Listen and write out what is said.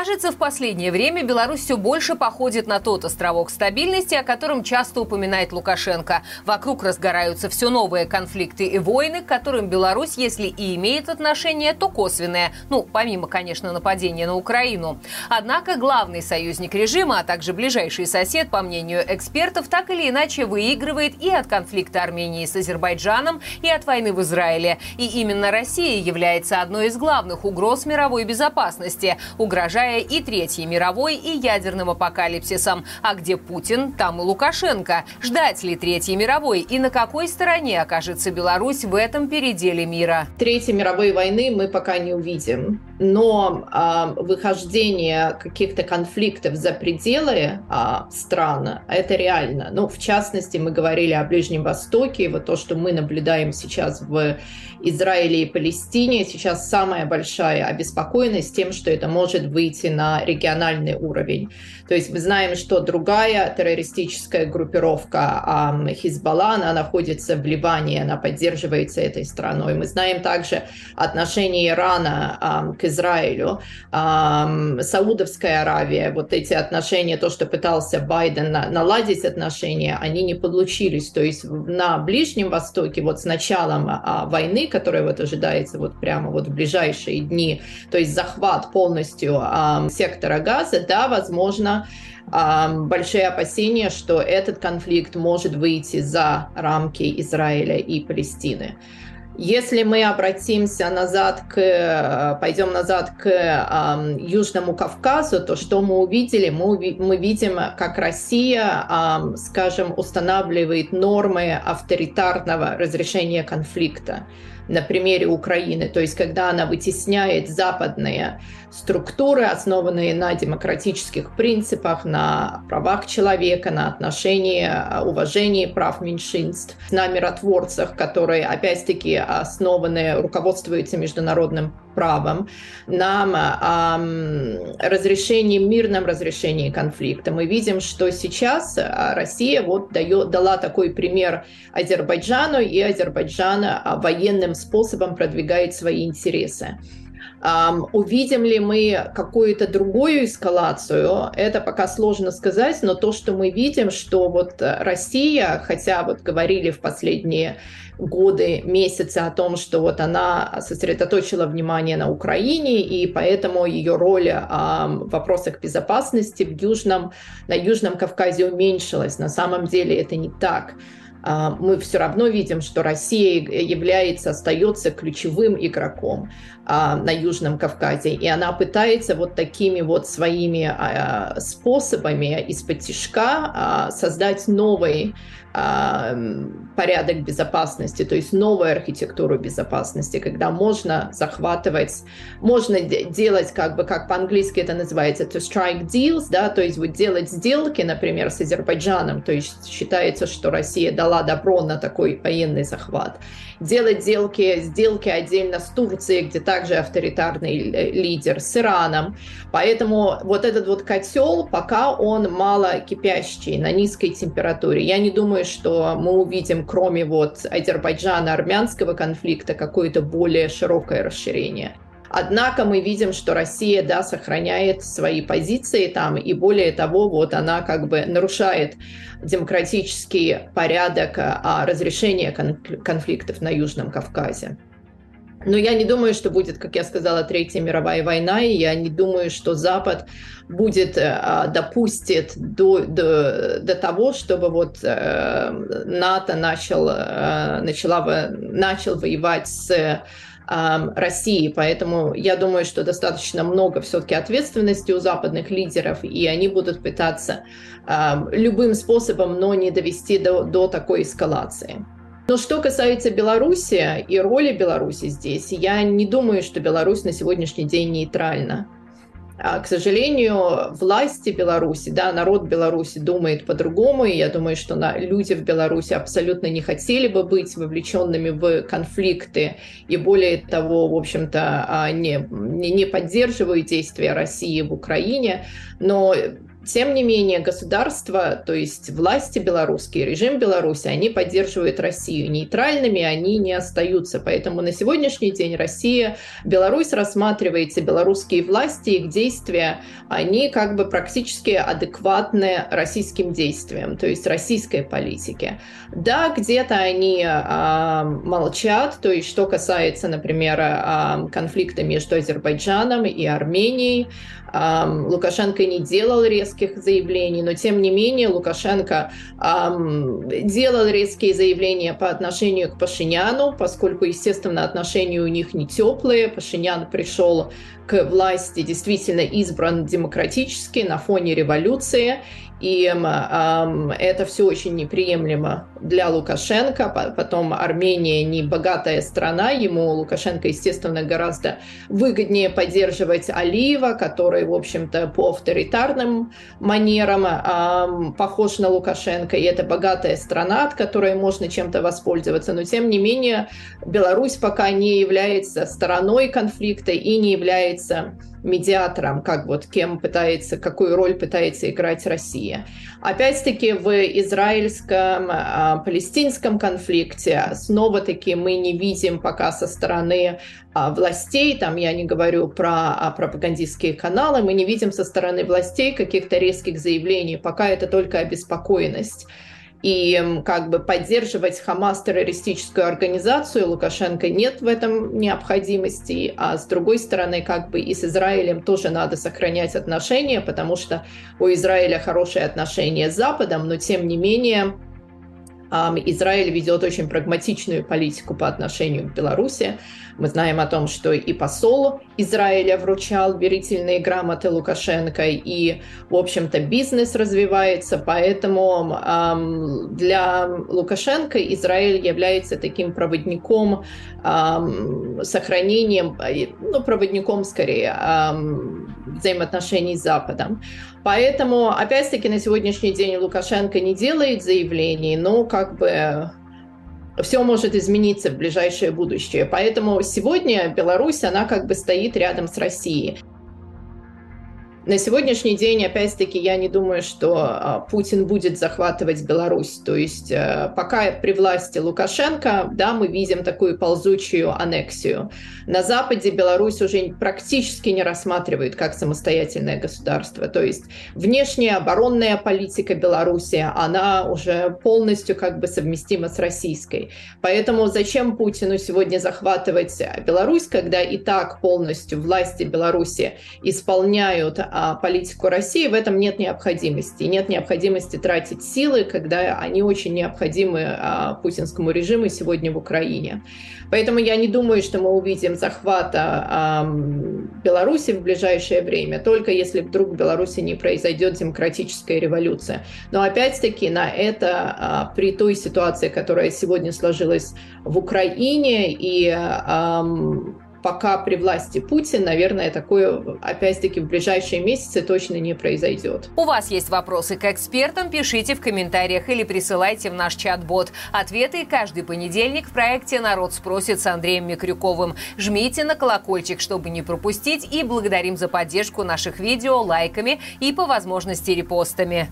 Кажется, в последнее время Беларусь все больше походит на тот островок стабильности, о котором часто упоминает Лукашенко. Вокруг разгораются все новые конфликты и войны, к которым Беларусь, если и имеет отношение, то косвенное. Ну, помимо, конечно, нападения на Украину. Однако главный союзник режима, а также ближайший сосед, по мнению экспертов, так или иначе выигрывает и от конфликта Армении с Азербайджаном, и от войны в Израиле. И именно Россия является одной из главных угроз мировой безопасности, угрожая угрожая и Третьей мировой, и ядерным апокалипсисом. А где Путин, там и Лукашенко. Ждать ли Третьей мировой и на какой стороне окажется Беларусь в этом переделе мира? Третьей мировой войны мы пока не увидим. Но э, выхождение каких-то конфликтов за пределы э, стран, это реально. Ну, в частности, мы говорили о Ближнем Востоке, вот то, что мы наблюдаем сейчас в Израиле и Палестине, сейчас самая большая обеспокоенность тем, что это может выйти на региональный уровень. То есть мы знаем, что другая террористическая группировка Хизбалла, она находится в Ливане, она поддерживается этой страной. Мы знаем также отношение Ирана к Израилю, Саудовская Аравия, вот эти отношения, то, что пытался Байден наладить отношения, они не получились. То есть на Ближнем Востоке вот с началом а, войны, которая вот ожидается вот прямо вот в ближайшие дни, то есть захват полностью сектора газа, да, возможно, большие опасения, что этот конфликт может выйти за рамки Израиля и Палестины. Если мы обратимся назад к, пойдем назад к э, Южному Кавказу, то что мы увидели? Мы, мы видим, как Россия, э, скажем, устанавливает нормы авторитарного разрешения конфликта на примере Украины, то есть когда она вытесняет западные структуры, основанные на демократических принципах, на правах человека, на отношении, уважении прав меньшинств, на миротворцах, которые, опять-таки, основаны, руководствуются международным правом, на эм, разрешении, мирном разрешении конфликта. Мы видим, что сейчас э, Россия вот дает, дала такой пример Азербайджану, и Азербайджан э, военным способом продвигает свои интересы. Увидим ли мы какую-то другую эскалацию, это пока сложно сказать, но то, что мы видим, что вот Россия, хотя вот говорили в последние годы, месяцы о том, что вот она сосредоточила внимание на Украине, и поэтому ее роль в вопросах безопасности в Южном, на Южном Кавказе уменьшилась. На самом деле это не так. А, мы все равно видим, что Россия является, остается ключевым игроком а, на Южном Кавказе, и она пытается вот такими вот своими а, способами из-под создать новый порядок безопасности, то есть новую архитектуру безопасности, когда можно захватывать, можно делать, как бы, как по-английски это называется, to strike deals, да, то есть вот делать сделки, например, с Азербайджаном, то есть считается, что Россия дала добро на такой военный захват. Делать сделки, сделки отдельно с Турцией, где также авторитарный лидер, с Ираном. Поэтому вот этот вот котел, пока он мало кипящий, на низкой температуре. Я не думаю, думаю, что мы увидим, кроме вот Азербайджана-армянского конфликта, какое-то более широкое расширение. Однако мы видим, что Россия, да, сохраняет свои позиции там, и более того, вот она как бы нарушает демократический порядок а, разрешения конфликтов на Южном Кавказе. Но я не думаю, что будет, как я сказала, Третья мировая война, и я не думаю, что Запад будет, э, допустит до, до, до того, чтобы вот э, НАТО начал, э, начала, начал воевать с России. Поэтому я думаю, что достаточно много все-таки ответственности у западных лидеров, и они будут пытаться любым способом, но не довести до, до такой эскалации. Но что касается Беларуси и роли Беларуси здесь, я не думаю, что Беларусь на сегодняшний день нейтральна. А, к сожалению, власти Беларуси, да, народ Беларуси думает по-другому, и я думаю, что на, люди в Беларуси абсолютно не хотели бы быть вовлеченными в конфликты, и более того, в общем-то, а, не, не, поддерживают действия России в Украине, но тем не менее, государство, то есть власти белорусские, режим Беларуси, они поддерживают Россию. Нейтральными они не остаются. Поэтому на сегодняшний день Россия, Беларусь рассматривается, белорусские власти, их действия, они как бы практически адекватны российским действиям, то есть российской политике. Да, где-то они э, молчат, то есть что касается, например, э, конфликта между Азербайджаном и Арменией, Лукашенко не делал резких заявлений, но тем не менее Лукашенко делал резкие заявления по отношению к Пашиняну, поскольку, естественно, отношения у них не теплые. Пашинян пришел к власти действительно избран демократически на фоне революции, и э, это все очень неприемлемо для Лукашенко. Потом Армения не богатая страна, ему Лукашенко, естественно, гораздо выгоднее поддерживать Алиева, который, в общем-то, по авторитарным манерам э, похож на Лукашенко, и это богатая страна, от которой можно чем-то воспользоваться. Но, тем не менее, Беларусь пока не является стороной конфликта и не является медиатором, как вот кем пытается, какую роль пытается играть Россия. Опять-таки в израильско-палестинском конфликте снова-таки мы не видим пока со стороны а, властей, там я не говорю про а, пропагандистские каналы, мы не видим со стороны властей каких-то резких заявлений, пока это только обеспокоенность и как бы поддерживать Хамас террористическую организацию. Лукашенко нет в этом необходимости, а с другой стороны как бы и с Израилем тоже надо сохранять отношения, потому что у Израиля хорошие отношения с Западом, но тем не менее Израиль ведет очень прагматичную политику по отношению к Беларуси. Мы знаем о том, что и посол Израиля вручал верительные грамоты Лукашенко, и, в общем-то, бизнес развивается, поэтому для Лукашенко Израиль является таким проводником, сохранением, ну, проводником скорее, взаимоотношений с Западом. Поэтому, опять-таки, на сегодняшний день Лукашенко не делает заявлений, но как бы все может измениться в ближайшее будущее. Поэтому сегодня Беларусь, она как бы стоит рядом с Россией. На сегодняшний день, опять-таки, я не думаю, что а, Путин будет захватывать Беларусь. То есть э, пока при власти Лукашенко, да, мы видим такую ползучую аннексию. На Западе Беларусь уже практически не рассматривают как самостоятельное государство. То есть внешняя оборонная политика Беларуси, она уже полностью как бы совместима с российской. Поэтому зачем Путину сегодня захватывать Беларусь, когда и так полностью власти Беларуси исполняют а, политику России, в этом нет необходимости. Нет необходимости тратить силы, когда они очень необходимы а, путинскому режиму сегодня в Украине. Поэтому я не думаю, что мы увидим захвата Беларуси в ближайшее время, только если вдруг в Беларуси не произойдет демократическая революция. Но опять-таки на это а, при той ситуации, которая сегодня сложилась в Украине и пока при власти Путин, наверное, такое, опять-таки, в ближайшие месяцы точно не произойдет. У вас есть вопросы к экспертам? Пишите в комментариях или присылайте в наш чат-бот. Ответы каждый понедельник в проекте «Народ спросит» с Андреем Микрюковым. Жмите на колокольчик, чтобы не пропустить, и благодарим за поддержку наших видео лайками и по возможности репостами.